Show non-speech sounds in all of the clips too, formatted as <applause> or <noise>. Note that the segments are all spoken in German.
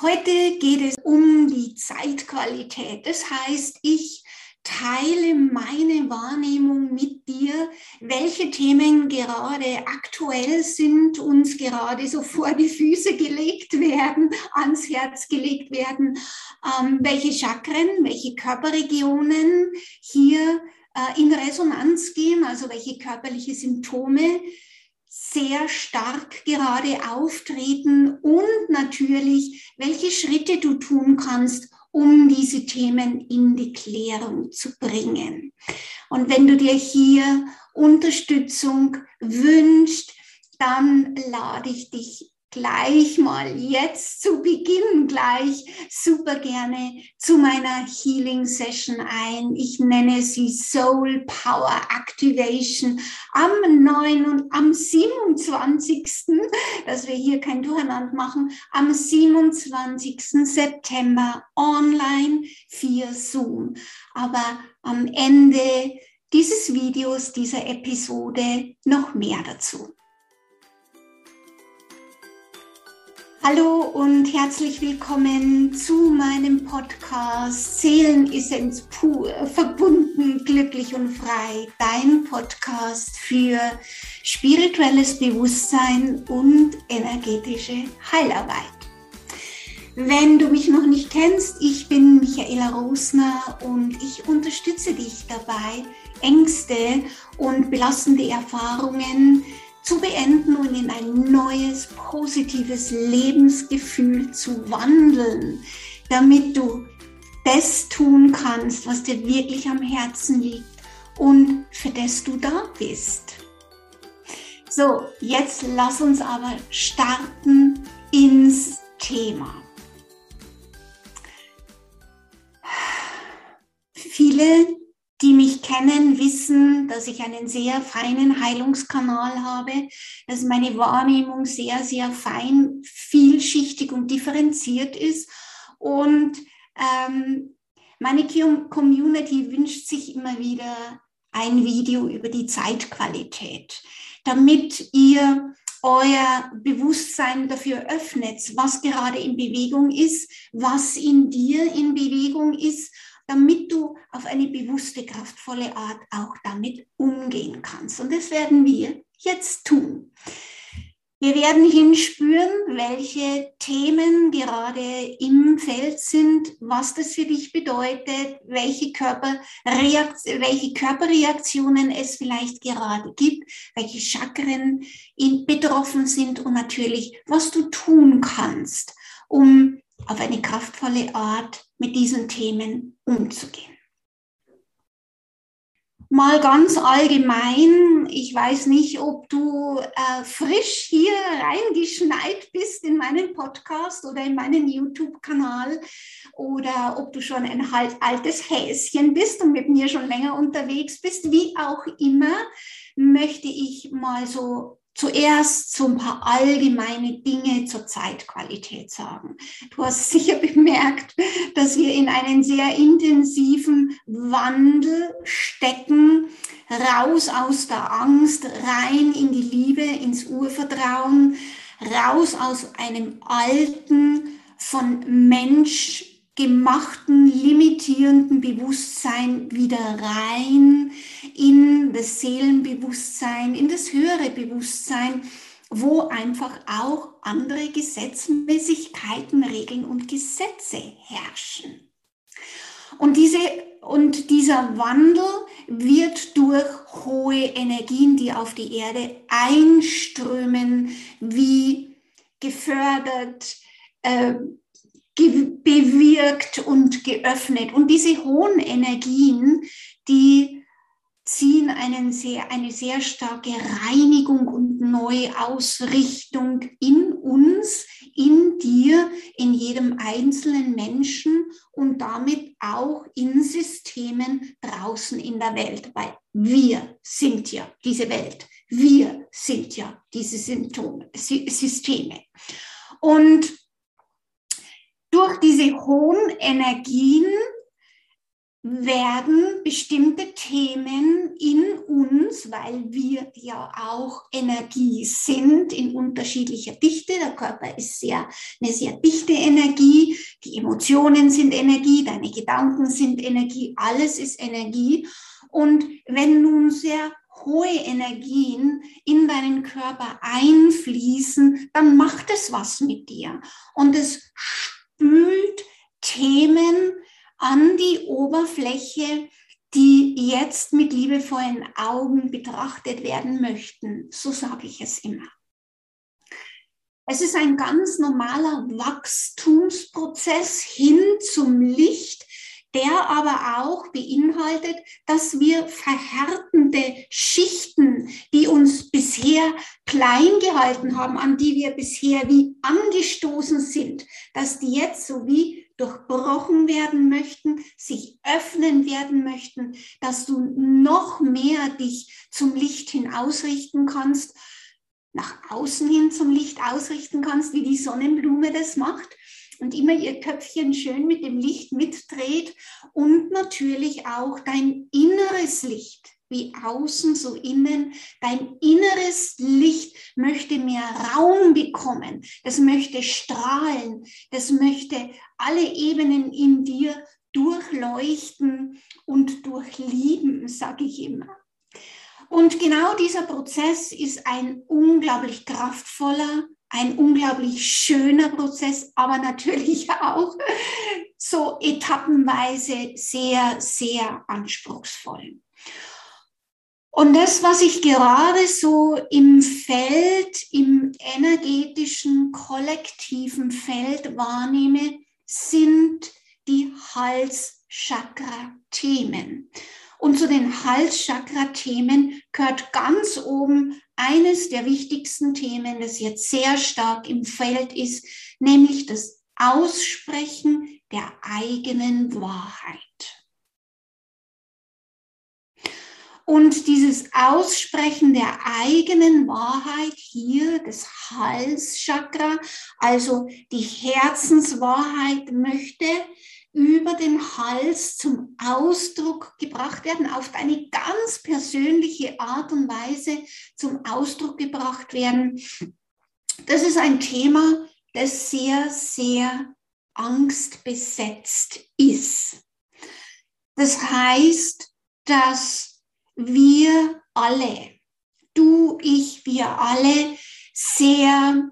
Heute geht es um die Zeitqualität. Das heißt, ich teile meine Wahrnehmung mit dir, welche Themen gerade aktuell sind, uns gerade so vor die Füße gelegt werden, ans Herz gelegt werden, ähm, welche Chakren, welche Körperregionen hier äh, in Resonanz gehen, also welche körperliche Symptome sehr stark gerade auftreten und natürlich, welche Schritte du tun kannst, um diese Themen in die Klärung zu bringen. Und wenn du dir hier Unterstützung wünschst, dann lade ich dich gleich mal jetzt zu Beginn gleich super gerne zu meiner Healing Session ein. Ich nenne sie Soul Power Activation am 9. und am 27. dass wir hier kein Durcheinander machen, am 27. September online via Zoom. Aber am Ende dieses Videos, dieser Episode noch mehr dazu. Hallo und herzlich willkommen zu meinem Podcast Seelenessenz pur, verbunden, glücklich und frei. Dein Podcast für spirituelles Bewusstsein und energetische Heilarbeit. Wenn du mich noch nicht kennst, ich bin Michaela Rosner und ich unterstütze dich dabei, Ängste und belastende Erfahrungen zu beenden und in ein neues, positives Lebensgefühl zu wandeln, damit du das tun kannst, was dir wirklich am Herzen liegt und für das du da bist. So, jetzt lass uns aber starten ins Thema. Viele die mich kennen, wissen, dass ich einen sehr feinen Heilungskanal habe, dass meine Wahrnehmung sehr, sehr fein, vielschichtig und differenziert ist. Und ähm, meine Community wünscht sich immer wieder ein Video über die Zeitqualität, damit ihr euer Bewusstsein dafür öffnet, was gerade in Bewegung ist, was in dir in Bewegung ist damit du auf eine bewusste, kraftvolle Art auch damit umgehen kannst. Und das werden wir jetzt tun. Wir werden hinspüren, welche Themen gerade im Feld sind, was das für dich bedeutet, welche, Körperreaktion, welche Körperreaktionen es vielleicht gerade gibt, welche Chakren betroffen sind und natürlich, was du tun kannst, um auf eine kraftvolle Art mit diesen Themen umzugehen. Mal ganz allgemein, ich weiß nicht, ob du äh, frisch hier reingeschneit bist in meinen Podcast oder in meinen YouTube-Kanal oder ob du schon ein halt altes Häschen bist und mit mir schon länger unterwegs bist. Wie auch immer, möchte ich mal so zuerst so ein paar allgemeine Dinge zur Zeitqualität sagen. Du hast <laughs> sicher bemerkt, dass wir in einen sehr intensiven Wandel stecken, raus aus der Angst, rein in die Liebe, ins Urvertrauen, raus aus einem alten, von Mensch gemachten, limitierenden Bewusstsein wieder rein in das Seelenbewusstsein, in das höhere Bewusstsein, wo einfach auch andere Gesetzmäßigkeiten, Regeln und Gesetze herrschen. Und, diese, und dieser Wandel wird durch hohe Energien, die auf die Erde einströmen, wie gefördert, äh, bewirkt und geöffnet. Und diese hohen Energien, die ziehen einen sehr, eine sehr starke Reinigung und Neuausrichtung in uns, in dir, in jedem einzelnen Menschen und damit auch in Systemen draußen in der Welt, weil wir sind ja diese Welt. Wir sind ja diese Symptome, Systeme. Und durch diese hohen Energien werden bestimmte Themen in uns, weil wir ja auch Energie sind in unterschiedlicher Dichte. Der Körper ist sehr, eine sehr dichte Energie. Die Emotionen sind Energie, deine Gedanken sind Energie, alles ist Energie. Und wenn nun sehr hohe Energien in deinen Körper einfließen, dann macht es was mit dir. Und es Themen an die Oberfläche, die jetzt mit liebevollen Augen betrachtet werden möchten. So sage ich es immer. Es ist ein ganz normaler Wachstumsprozess hin zum Licht, der aber auch beinhaltet, dass wir verhärtende Schichten, die uns bisher klein gehalten haben, an die wir bisher wie angestoßen sind, dass die jetzt so wie durchbrochen werden möchten, sich öffnen werden möchten, dass du noch mehr dich zum Licht hin ausrichten kannst, nach außen hin zum Licht ausrichten kannst, wie die Sonnenblume das macht und immer ihr Köpfchen schön mit dem Licht mitdreht und natürlich auch dein inneres Licht wie außen, so innen. Dein inneres Licht möchte mehr Raum bekommen. Das möchte strahlen. Das möchte alle Ebenen in dir durchleuchten und durchlieben, sage ich immer. Und genau dieser Prozess ist ein unglaublich kraftvoller, ein unglaublich schöner Prozess, aber natürlich <laughs> auch so etappenweise sehr, sehr anspruchsvoll. Und das, was ich gerade so im Feld, im energetischen, kollektiven Feld wahrnehme, sind die Halschakra-Themen. Und zu den Halschakra-Themen gehört ganz oben eines der wichtigsten Themen, das jetzt sehr stark im Feld ist, nämlich das Aussprechen der eigenen Wahrheit. Und dieses Aussprechen der eigenen Wahrheit hier, das Halschakra, also die Herzenswahrheit möchte über den Hals zum Ausdruck gebracht werden, auf eine ganz persönliche Art und Weise zum Ausdruck gebracht werden. Das ist ein Thema, das sehr, sehr angstbesetzt ist. Das heißt, dass wir alle, du, ich, wir alle, sehr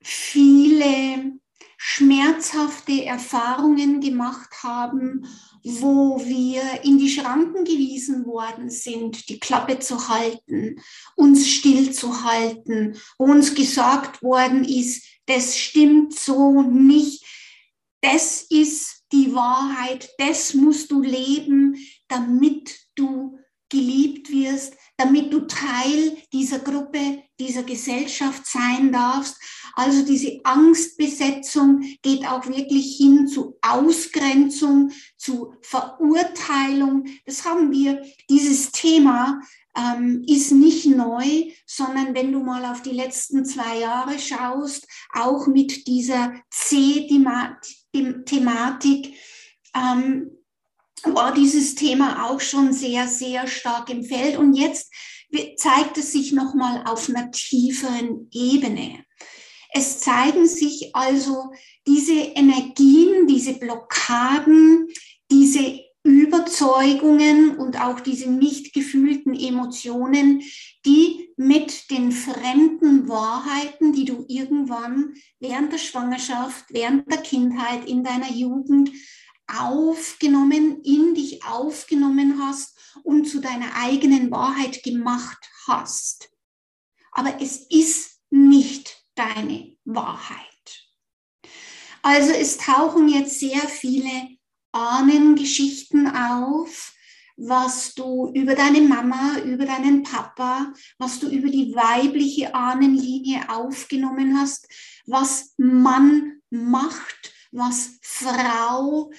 viele schmerzhafte Erfahrungen gemacht haben, wo wir in die Schranken gewiesen worden sind, die Klappe zu halten, uns still zu halten, wo uns gesagt worden ist, das stimmt so nicht, das ist die Wahrheit, das musst du leben, damit du geliebt wirst, damit du Teil dieser Gruppe, dieser Gesellschaft sein darfst. Also diese Angstbesetzung geht auch wirklich hin zu Ausgrenzung, zu Verurteilung. Das haben wir, dieses Thema ähm, ist nicht neu, sondern wenn du mal auf die letzten zwei Jahre schaust, auch mit dieser C-Thematik, ähm, war dieses Thema auch schon sehr, sehr stark im Feld. Und jetzt zeigt es sich nochmal auf einer tieferen Ebene. Es zeigen sich also diese Energien, diese Blockaden, diese Überzeugungen und auch diese nicht gefühlten Emotionen, die mit den fremden Wahrheiten, die du irgendwann während der Schwangerschaft, während der Kindheit, in deiner Jugend aufgenommen, in dich aufgenommen hast und zu deiner eigenen Wahrheit gemacht hast. Aber es ist nicht deine Wahrheit. Also es tauchen jetzt sehr viele Ahnengeschichten auf, was du über deine Mama, über deinen Papa, was du über die weibliche Ahnenlinie aufgenommen hast, was Mann macht, was Frau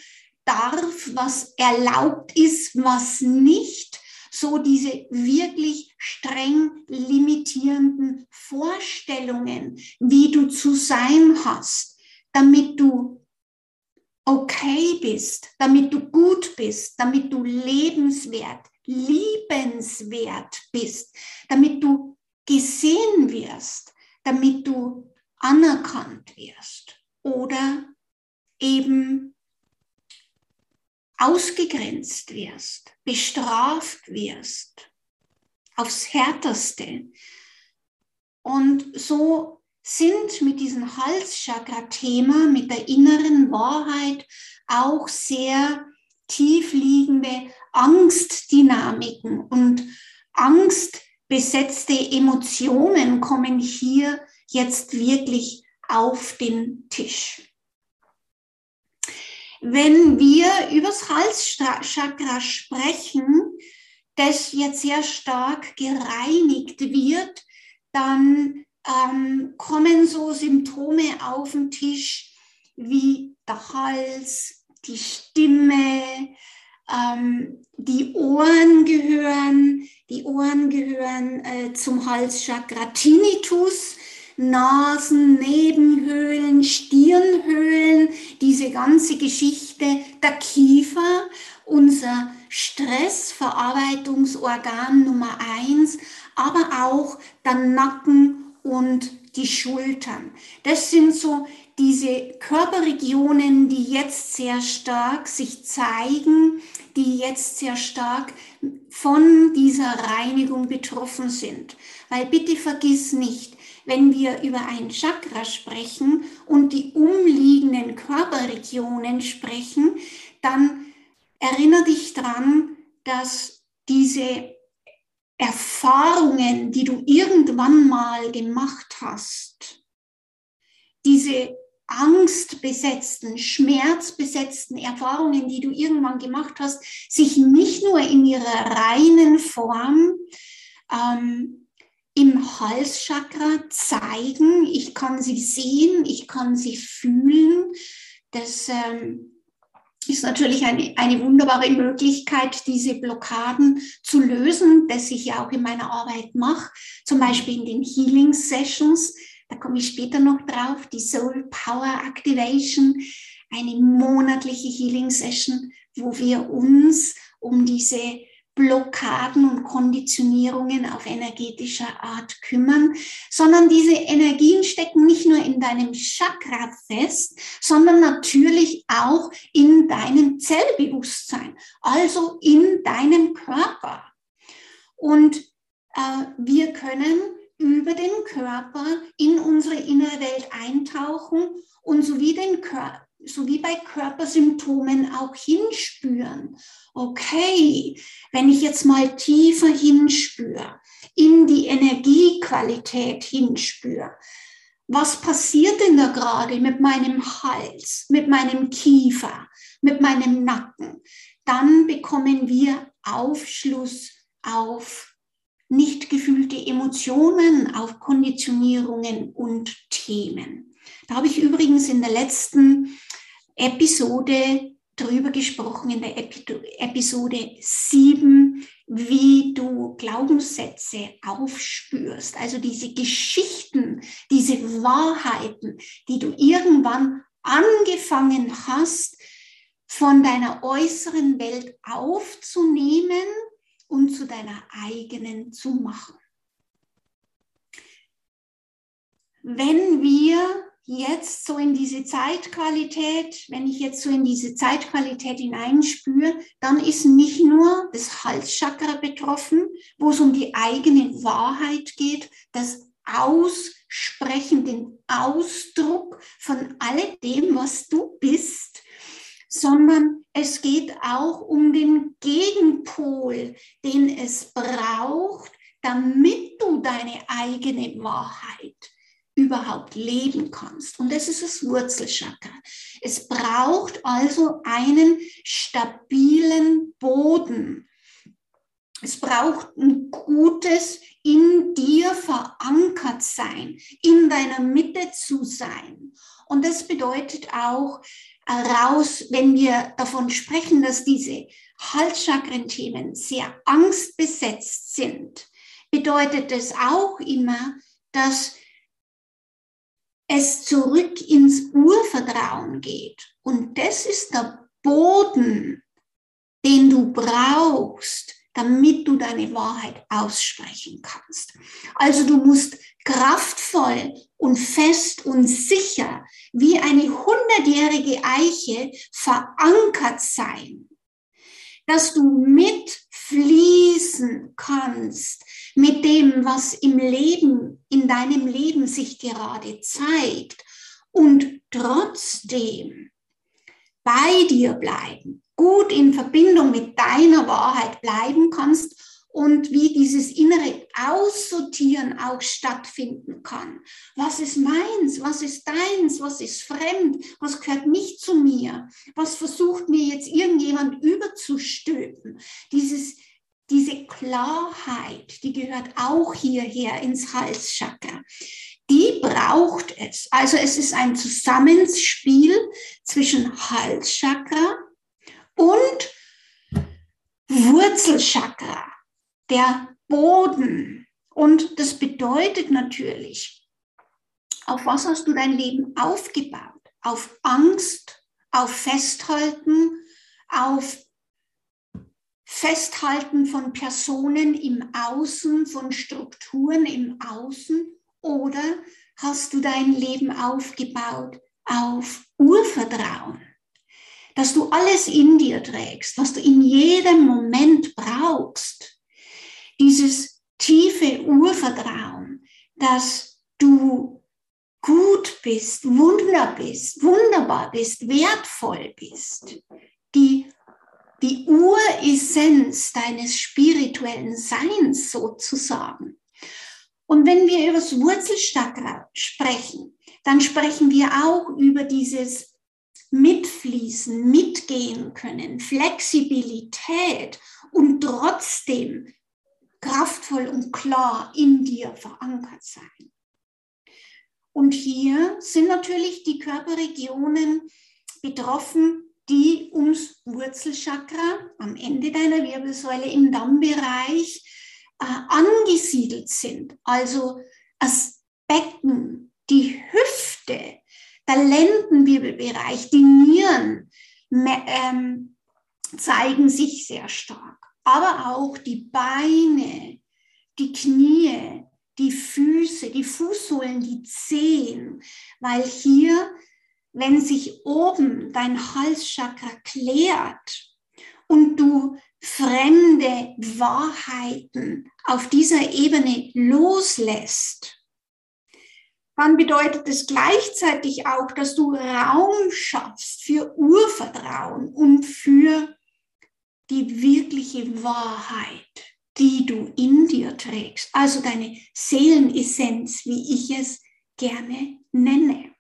darf, was erlaubt ist, was nicht. So diese wirklich streng limitierenden Vorstellungen, wie du zu sein hast, damit du okay bist, damit du gut bist, damit du lebenswert, liebenswert bist, damit du gesehen wirst, damit du anerkannt wirst oder eben ausgegrenzt wirst, bestraft wirst, aufs härteste. Und so sind mit diesem Halschakra-Thema, mit der inneren Wahrheit auch sehr tiefliegende Angstdynamiken und angstbesetzte Emotionen kommen hier jetzt wirklich auf den Tisch. Wenn wir übers Halschakra sprechen, das jetzt sehr stark gereinigt wird, dann ähm, kommen so Symptome auf den Tisch wie der Hals, die Stimme, ähm, die Ohren gehören, die Ohren gehören äh, zum Halschakra Tinnitus, Nasen, Nebenhöhlen, Stirnhöhlen, diese ganze Geschichte, der Kiefer, unser Stressverarbeitungsorgan Nummer eins, aber auch der Nacken und die Schultern. Das sind so diese Körperregionen, die jetzt sehr stark sich zeigen, die jetzt sehr stark von dieser Reinigung betroffen sind. Weil bitte vergiss nicht, wenn wir über ein Chakra sprechen und die umliegenden Körperregionen sprechen, dann erinnere dich dran, dass diese Erfahrungen, die du irgendwann mal gemacht hast, diese angstbesetzten, schmerzbesetzten Erfahrungen, die du irgendwann gemacht hast, sich nicht nur in ihrer reinen Form ähm, im Halschakra zeigen. Ich kann sie sehen, ich kann sie fühlen. Das ähm, ist natürlich eine, eine wunderbare Möglichkeit, diese Blockaden zu lösen, das ich ja auch in meiner Arbeit mache, zum Beispiel in den Healing Sessions. Da komme ich später noch drauf, die Soul Power Activation, eine monatliche Healing Session, wo wir uns um diese Blockaden und Konditionierungen auf energetischer Art kümmern, sondern diese Energien stecken nicht nur in deinem Chakra fest, sondern natürlich auch in deinem Zellbewusstsein, also in deinem Körper. Und äh, wir können über den Körper in unsere innere Welt eintauchen und sowie den Körper sowie bei Körpersymptomen auch hinspüren. Okay, wenn ich jetzt mal tiefer hinspüre, in die Energiequalität hinspüre, was passiert denn da gerade mit meinem Hals, mit meinem Kiefer, mit meinem Nacken? Dann bekommen wir Aufschluss auf nicht gefühlte Emotionen, auf Konditionierungen und Themen. Da habe ich übrigens in der letzten Episode drüber gesprochen, in der Episode 7, wie du Glaubenssätze aufspürst. Also diese Geschichten, diese Wahrheiten, die du irgendwann angefangen hast, von deiner äußeren Welt aufzunehmen und zu deiner eigenen zu machen. Wenn wir jetzt so in diese Zeitqualität, wenn ich jetzt so in diese Zeitqualität hineinspüre, dann ist nicht nur das Halschakra betroffen, wo es um die eigene Wahrheit geht, das Aussprechen, den Ausdruck von alledem, was du bist, sondern es geht auch um den Gegenpol, den es braucht, damit du deine eigene Wahrheit überhaupt leben kannst. Und das ist das Wurzelchakra. Es braucht also einen stabilen Boden. Es braucht ein gutes in dir verankert sein, in deiner Mitte zu sein. Und das bedeutet auch raus, wenn wir davon sprechen, dass diese Halschakren-Themen sehr angstbesetzt sind, bedeutet es auch immer, dass es zurück ins Urvertrauen geht. Und das ist der Boden, den du brauchst, damit du deine Wahrheit aussprechen kannst. Also du musst kraftvoll und fest und sicher wie eine hundertjährige Eiche verankert sein, dass du mitfließen kannst mit dem, was im Leben, in deinem Leben sich gerade zeigt und trotzdem bei dir bleiben, gut in Verbindung mit deiner Wahrheit bleiben kannst und wie dieses innere Aussortieren auch stattfinden kann. Was ist meins? Was ist deins? Was ist fremd? Was gehört nicht zu mir? Was versucht mir jetzt irgendjemand überzustülpen? Dieses, diese Klarheit, die gehört auch hierher ins Halschakra. Die braucht es. Also es ist ein Zusammenspiel zwischen Halschakra und Wurzelchakra, der Boden. Und das bedeutet natürlich, auf was hast du dein Leben aufgebaut? Auf Angst, auf Festhalten, auf Festhalten von Personen im Außen, von Strukturen im Außen oder hast du dein Leben aufgebaut auf Urvertrauen? dass du alles in dir trägst, was du in jedem Moment brauchst. Dieses tiefe Urvertrauen, dass du gut bist, wunder bist, wunderbar bist, wertvoll bist. Die, Uressenz deines spirituellen Seins sozusagen. Und wenn wir über das Wurzelchakra sprechen, dann sprechen wir auch über dieses mitfließen, mitgehen können, Flexibilität und trotzdem kraftvoll und klar in dir verankert sein. Und hier sind natürlich die Körperregionen betroffen, die ums Wurzelchakra am Ende deiner Wirbelsäule im Dammbereich äh, angesiedelt sind. Also das Becken, die Hüfte, der Lendenwirbelbereich, die Nieren ähm, zeigen sich sehr stark. Aber auch die Beine, die Knie, die Füße, die Fußsohlen, die Zehen, weil hier, wenn sich oben dein Halschakra klärt und du fremde Wahrheiten auf dieser Ebene loslässt, dann bedeutet es gleichzeitig auch, dass du Raum schaffst für Urvertrauen und für die wirkliche Wahrheit, die du in dir trägst. Also deine Seelenessenz, wie ich es gerne nenne.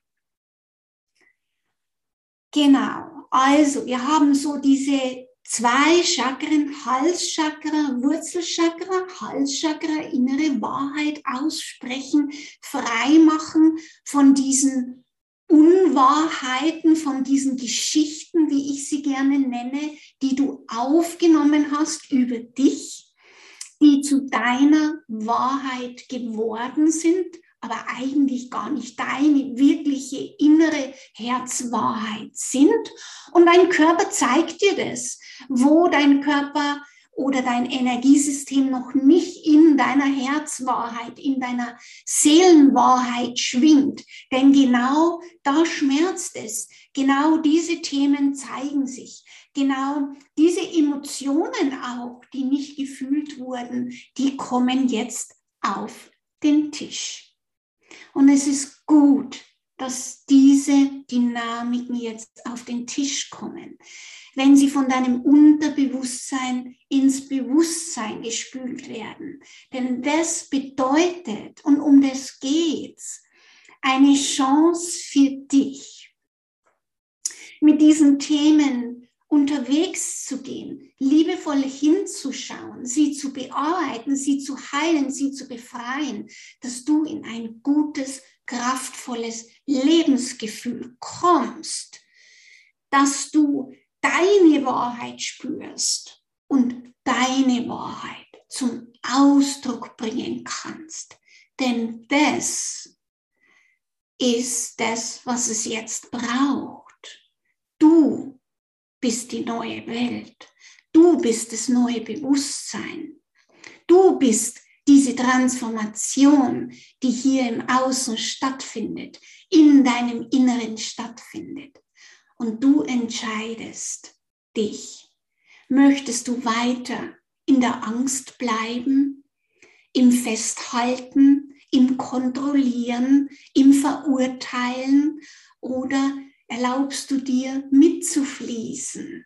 Genau, also wir haben so diese zwei Chakren, Halschakra, Wurzelchakra, Halschakra, innere Wahrheit aussprechen, frei machen von diesen Unwahrheiten, von diesen Geschichten, wie ich sie gerne nenne, die du aufgenommen hast über dich, die zu deiner Wahrheit geworden sind, aber eigentlich gar nicht deine wirkliche innere Herzwahrheit sind. Und dein Körper zeigt dir das, wo dein Körper oder dein Energiesystem noch nicht in deiner Herzwahrheit, in deiner Seelenwahrheit schwingt. Denn genau da schmerzt es. Genau diese Themen zeigen sich. Genau diese Emotionen auch, die nicht gefühlt wurden, die kommen jetzt auf den Tisch. Und es ist gut, dass diese Dynamiken jetzt auf den Tisch kommen. Wenn sie von deinem Unterbewusstsein ins Bewusstsein gespült werden. Denn das bedeutet, und um das geht's, eine Chance für dich, mit diesen Themen unterwegs zu gehen, liebevoll hinzuschauen, sie zu bearbeiten, sie zu heilen, sie zu befreien, dass du in ein gutes, kraftvolles Lebensgefühl kommst, dass du deine Wahrheit spürst und deine Wahrheit zum Ausdruck bringen kannst. Denn das ist das, was es jetzt braucht. Du bist die neue Welt. Du bist das neue Bewusstsein. Du bist diese Transformation, die hier im Außen stattfindet, in deinem Inneren stattfindet. Und du entscheidest dich. Möchtest du weiter in der Angst bleiben, im Festhalten, im Kontrollieren, im Verurteilen oder erlaubst du dir mitzufließen,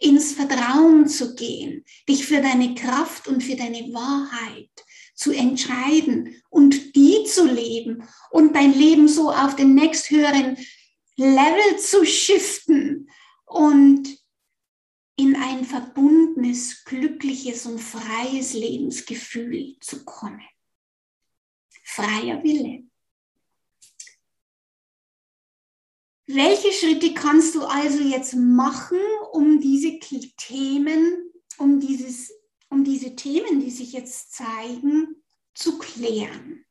ins Vertrauen zu gehen, dich für deine Kraft und für deine Wahrheit zu entscheiden und die zu leben und dein Leben so auf den nächsthöheren Level zu shiften und in ein verbundenes, glückliches und freies Lebensgefühl zu kommen. Freier Wille. Welche Schritte kannst du also jetzt machen, um diese Themen, um, dieses, um diese Themen, die sich jetzt zeigen, zu klären?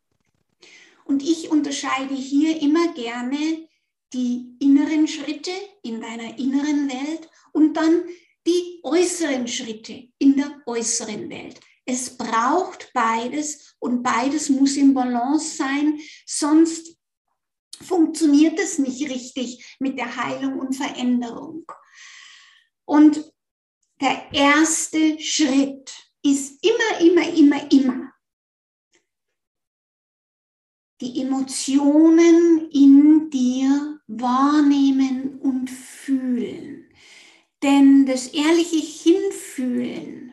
Und ich unterscheide hier immer gerne die inneren Schritte in deiner inneren Welt und dann die äußeren Schritte in der äußeren Welt. Es braucht beides und beides muss im Balance sein, sonst funktioniert es nicht richtig mit der Heilung und Veränderung. Und der erste Schritt ist immer, immer, immer, immer die Emotionen in dir wahrnehmen und fühlen. Denn das ehrliche Hinfühlen,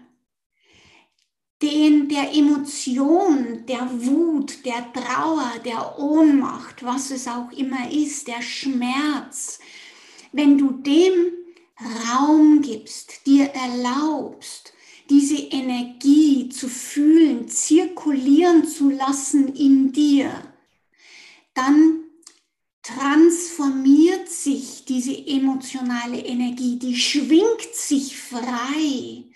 den der Emotion, der Wut, der Trauer, der Ohnmacht, was es auch immer ist, der Schmerz, wenn du dem Raum gibst, dir erlaubst, diese Energie zu fühlen, zirkulieren zu lassen in dir, dann transformiert sich diese emotionale Energie, die schwingt sich frei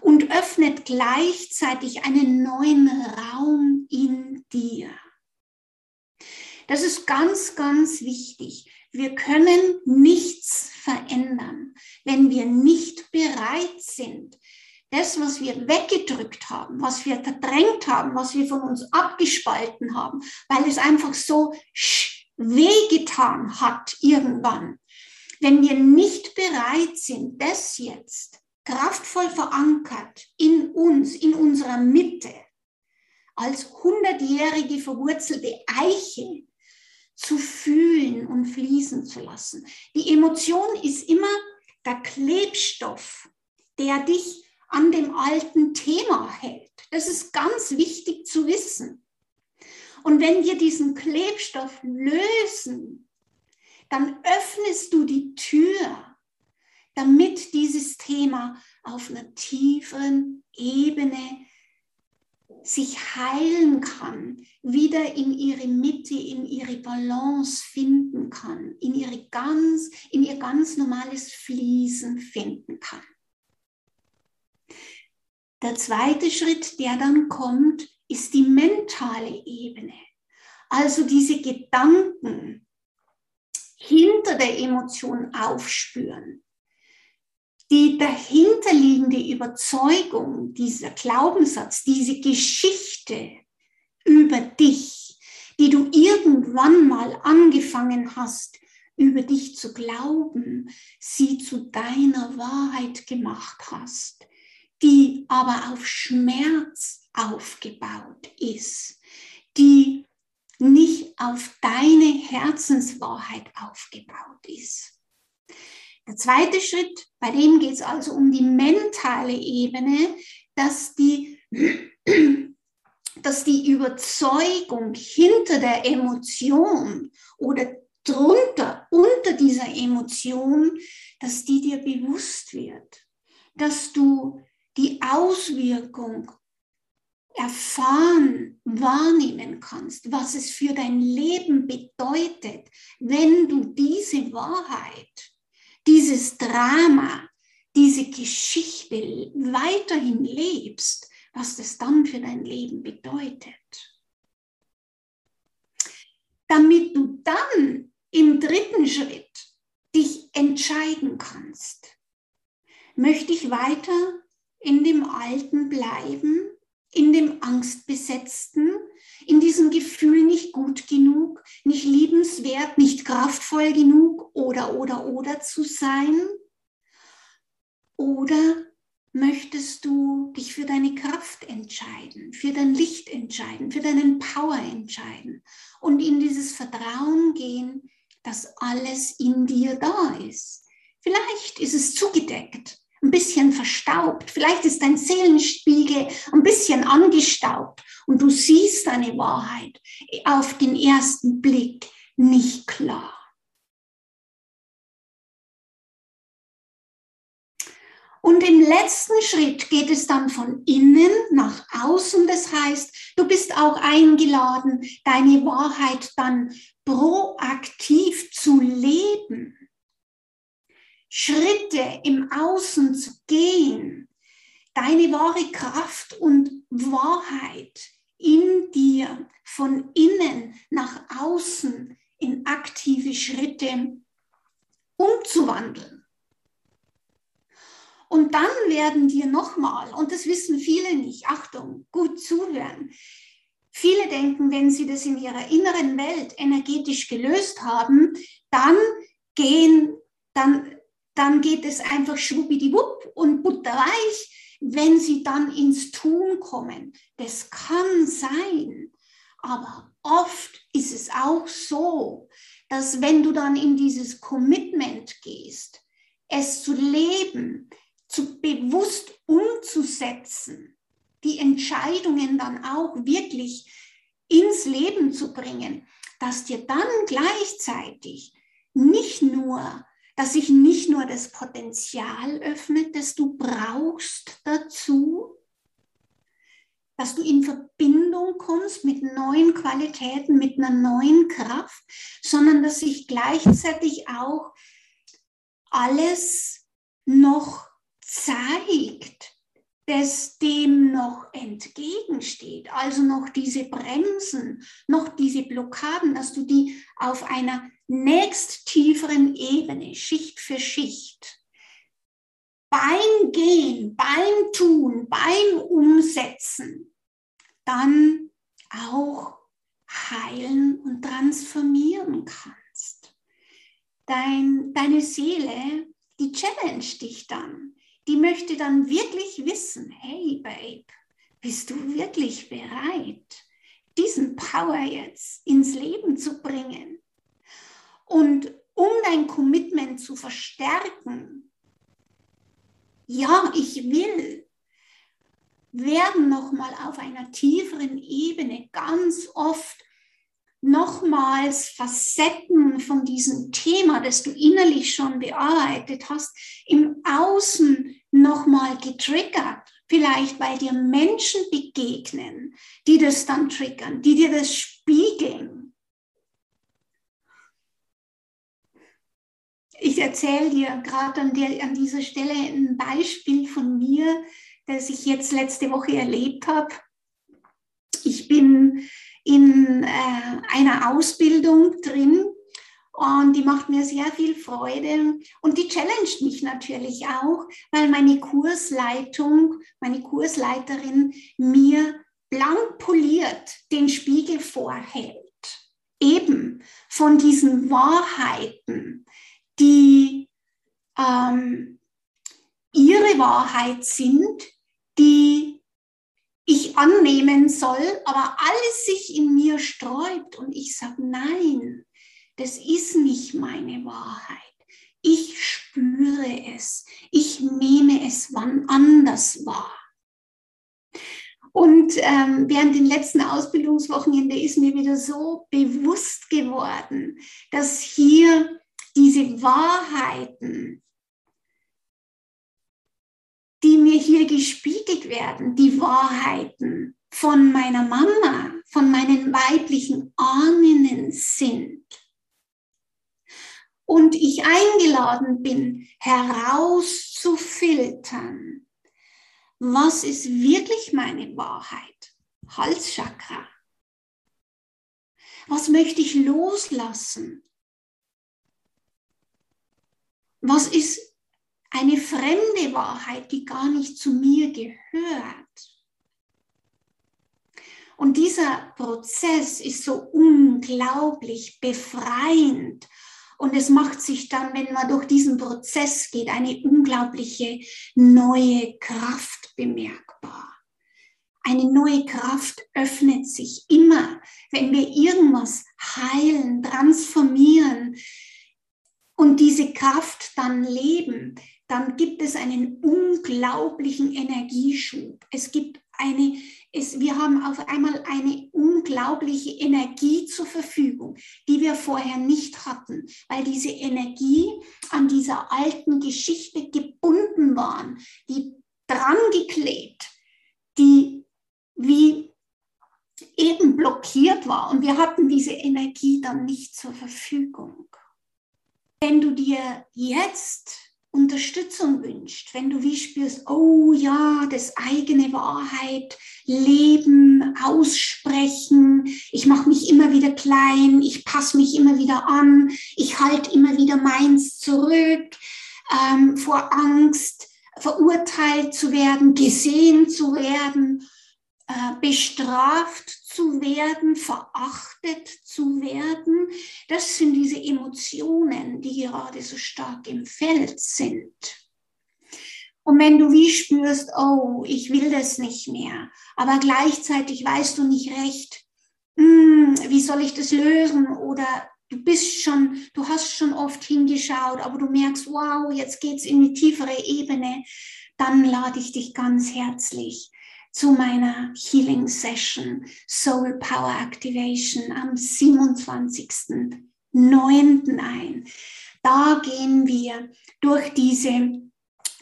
und öffnet gleichzeitig einen neuen Raum in dir. Das ist ganz, ganz wichtig. Wir können nichts verändern, wenn wir nicht bereit sind, das, was wir weggedrückt haben, was wir verdrängt haben, was wir von uns abgespalten haben, weil es einfach so wehgetan hat irgendwann. Wenn wir nicht bereit sind, das jetzt kraftvoll verankert in uns, in unserer Mitte, als hundertjährige verwurzelte Eiche zu fühlen und fließen zu lassen. Die Emotion ist immer der Klebstoff, der dich an dem alten Thema hält. Das ist ganz wichtig zu wissen. Und wenn wir diesen Klebstoff lösen, dann öffnest du die Tür damit dieses Thema auf einer tieferen Ebene sich heilen kann, wieder in ihre Mitte, in ihre Balance finden kann, in, ihre ganz, in ihr ganz normales Fließen finden kann. Der zweite Schritt, der dann kommt, ist die mentale Ebene. Also diese Gedanken hinter der Emotion aufspüren die dahinterliegende Überzeugung, dieser Glaubenssatz, diese Geschichte über dich, die du irgendwann mal angefangen hast, über dich zu glauben, sie zu deiner Wahrheit gemacht hast, die aber auf Schmerz aufgebaut ist, die nicht auf deine Herzenswahrheit aufgebaut ist. Der zweite Schritt, bei dem geht es also um die mentale Ebene, dass die, dass die Überzeugung hinter der Emotion oder drunter, unter dieser Emotion, dass die dir bewusst wird, dass du die Auswirkung erfahren, wahrnehmen kannst, was es für dein Leben bedeutet, wenn du diese Wahrheit dieses Drama, diese Geschichte weiterhin lebst, was das dann für dein Leben bedeutet. damit du dann im dritten Schritt dich entscheiden kannst. Möchte ich weiter in dem Alten bleiben, in dem Angstbesetzten, in diesem Gefühl nicht gut genug, nicht liebenswert, nicht kraftvoll genug oder oder oder zu sein? Oder möchtest du dich für deine Kraft entscheiden, für dein Licht entscheiden, für deinen Power entscheiden und in dieses Vertrauen gehen, dass alles in dir da ist? Vielleicht ist es zugedeckt, ein bisschen verstaubt, vielleicht ist dein Seelenspiegel ein bisschen angestaubt und du siehst deine Wahrheit auf den ersten Blick nicht klar. Und im letzten Schritt geht es dann von innen nach außen. Das heißt, du bist auch eingeladen, deine Wahrheit dann proaktiv zu leben. Schritte im Außen zu gehen, deine wahre Kraft und Wahrheit in dir von innen nach außen in aktive Schritte umzuwandeln. Und dann werden dir nochmal, und das wissen viele nicht, Achtung, gut zuhören. Viele denken, wenn sie das in ihrer inneren Welt energetisch gelöst haben, dann gehen, dann dann geht es einfach schwuppidiwupp und butterweich, wenn sie dann ins Tun kommen. Das kann sein, aber oft ist es auch so, dass wenn du dann in dieses Commitment gehst, es zu leben, zu bewusst umzusetzen, die Entscheidungen dann auch wirklich ins Leben zu bringen, dass dir dann gleichzeitig nicht nur dass sich nicht nur das Potenzial öffnet, das du brauchst dazu, dass du in Verbindung kommst mit neuen Qualitäten, mit einer neuen Kraft, sondern dass sich gleichzeitig auch alles noch zeigt, das dem noch entgegensteht. Also noch diese Bremsen, noch diese Blockaden, dass du die auf einer nächst tieferen Ebene, Schicht für Schicht, beim Gehen, beim Tun, beim Umsetzen, dann auch heilen und transformieren kannst. Dein, deine Seele, die challenge dich dann die möchte dann wirklich wissen, hey Babe, bist du wirklich bereit, diesen Power jetzt ins Leben zu bringen? Und um dein Commitment zu verstärken, ja, ich will, werden nochmal auf einer tieferen Ebene ganz oft nochmals Facetten von diesem Thema, das du innerlich schon bearbeitet hast, im Außen nochmal getriggert. Vielleicht, weil dir Menschen begegnen, die das dann triggern, die dir das spiegeln. Ich erzähle dir gerade an, an dieser Stelle ein Beispiel von mir, das ich jetzt letzte Woche erlebt habe. Ich bin in äh, einer Ausbildung drin und die macht mir sehr viel Freude und die challenged mich natürlich auch, weil meine Kursleitung, meine Kursleiterin mir blank poliert den Spiegel vorhält. Eben von diesen Wahrheiten, die ähm, ihre Wahrheit sind, die ich annehmen soll, aber alles sich in mir sträubt und ich sage, nein, das ist nicht meine Wahrheit. Ich spüre es. Ich nehme es wann anders wahr. Und ähm, während den letzten Ausbildungswochenende ist mir wieder so bewusst geworden, dass hier diese Wahrheiten, die mir hier gespiegelt werden, die Wahrheiten von meiner Mama, von meinen weiblichen Ahnen sind und ich eingeladen bin, herauszufiltern, was ist wirklich meine Wahrheit? Halschakra. Was möchte ich loslassen? Was ist eine fremde Wahrheit, die gar nicht zu mir gehört? Und dieser Prozess ist so unglaublich befreiend. Und es macht sich dann, wenn man durch diesen Prozess geht, eine unglaubliche neue Kraft bemerkbar. Eine neue Kraft öffnet sich immer, wenn wir irgendwas heilen, transformieren und diese Kraft dann leben, dann gibt es einen unglaublichen Energieschub. Es gibt eine, es, wir haben auf einmal eine unglaubliche Energie zur Verfügung, die wir vorher nicht hatten, weil diese Energie an dieser alten Geschichte gebunden waren, die dran geklebt, die wie eben blockiert war und wir hatten diese Energie dann nicht zur Verfügung. Wenn du dir jetzt Unterstützung wünscht, wenn du wie spürst, oh ja, das eigene Wahrheit, Leben, aussprechen, ich mache mich immer wieder klein, ich passe mich immer wieder an, ich halte immer wieder meins zurück ähm, vor Angst, verurteilt zu werden, gesehen zu werden äh, bestraft zu werden, verachtet zu werden. Das sind diese Emotionen, die gerade so stark im Feld sind. Und wenn du wie spürst, oh, ich will das nicht mehr, aber gleichzeitig weißt du nicht recht, hm, wie soll ich das lösen oder du bist schon, du hast schon oft hingeschaut, aber du merkst, wow, jetzt geht's in eine tiefere Ebene, dann lade ich dich ganz herzlich zu meiner Healing Session Soul Power Activation am 27.09. ein. Da gehen wir durch diese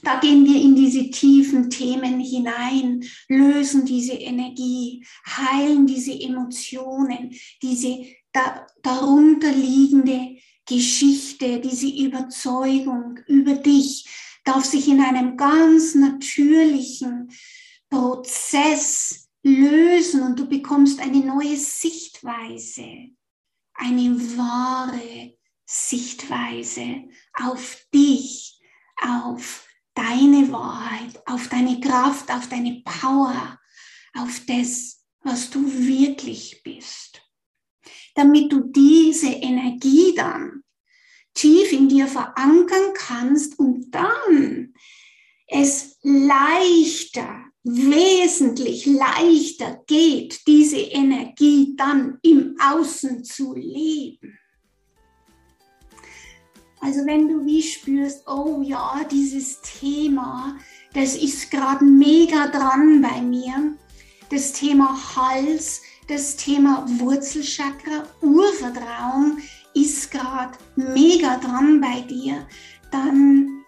da gehen wir in diese tiefen Themen hinein, lösen diese Energie, heilen diese Emotionen, diese da, darunter liegende Geschichte, diese Überzeugung über dich darf sich in einem ganz natürlichen, Prozess lösen und du bekommst eine neue Sichtweise, eine wahre Sichtweise auf dich, auf deine Wahrheit, auf deine Kraft, auf deine Power, auf das, was du wirklich bist. Damit du diese Energie dann tief in dir verankern kannst und dann es leichter wesentlich leichter geht, diese Energie dann im Außen zu leben. Also wenn du wie spürst, oh ja, dieses Thema, das ist gerade mega dran bei mir, das Thema Hals, das Thema Wurzelchakra, Urvertrauen ist gerade mega dran bei dir, dann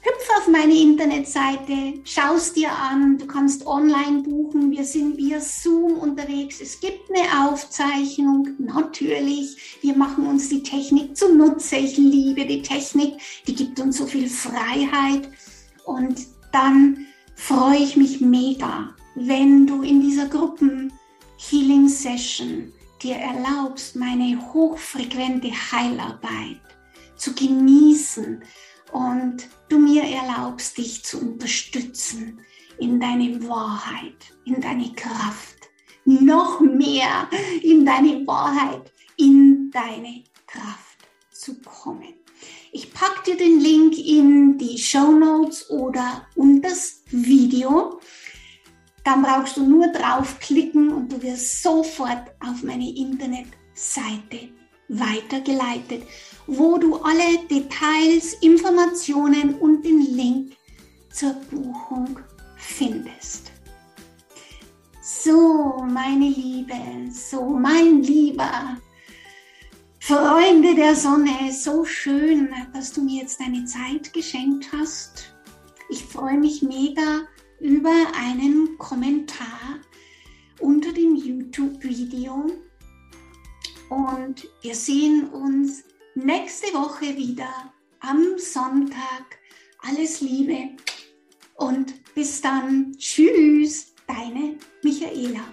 hüpf auf meine Internetseite, schau es dir an, du kannst online buchen, wir sind via Zoom unterwegs, es gibt eine Aufzeichnung, natürlich, wir machen uns die Technik zunutze, ich liebe die Technik, die gibt uns so viel Freiheit. Und dann freue ich mich mega, wenn du in dieser Gruppen Healing Session dir erlaubst, meine hochfrequente Heilarbeit zu genießen und du mir erlaubst, dich zu unterstützen in deine Wahrheit, in deine Kraft, noch mehr in deine Wahrheit, in deine Kraft zu kommen. Ich packe dir den Link in die Show Notes oder unter das Video. Dann brauchst du nur draufklicken und du wirst sofort auf meine Internetseite weitergeleitet, wo du alle Details, Informationen und den Link zur Buchung findest. So, meine Liebe, so, mein Lieber, Freunde der Sonne, so schön, dass du mir jetzt deine Zeit geschenkt hast. Ich freue mich mega über einen Kommentar unter dem YouTube-Video und wir sehen uns nächste Woche wieder am Sonntag. Alles Liebe und bis dann. Tschüss, deine Michaela.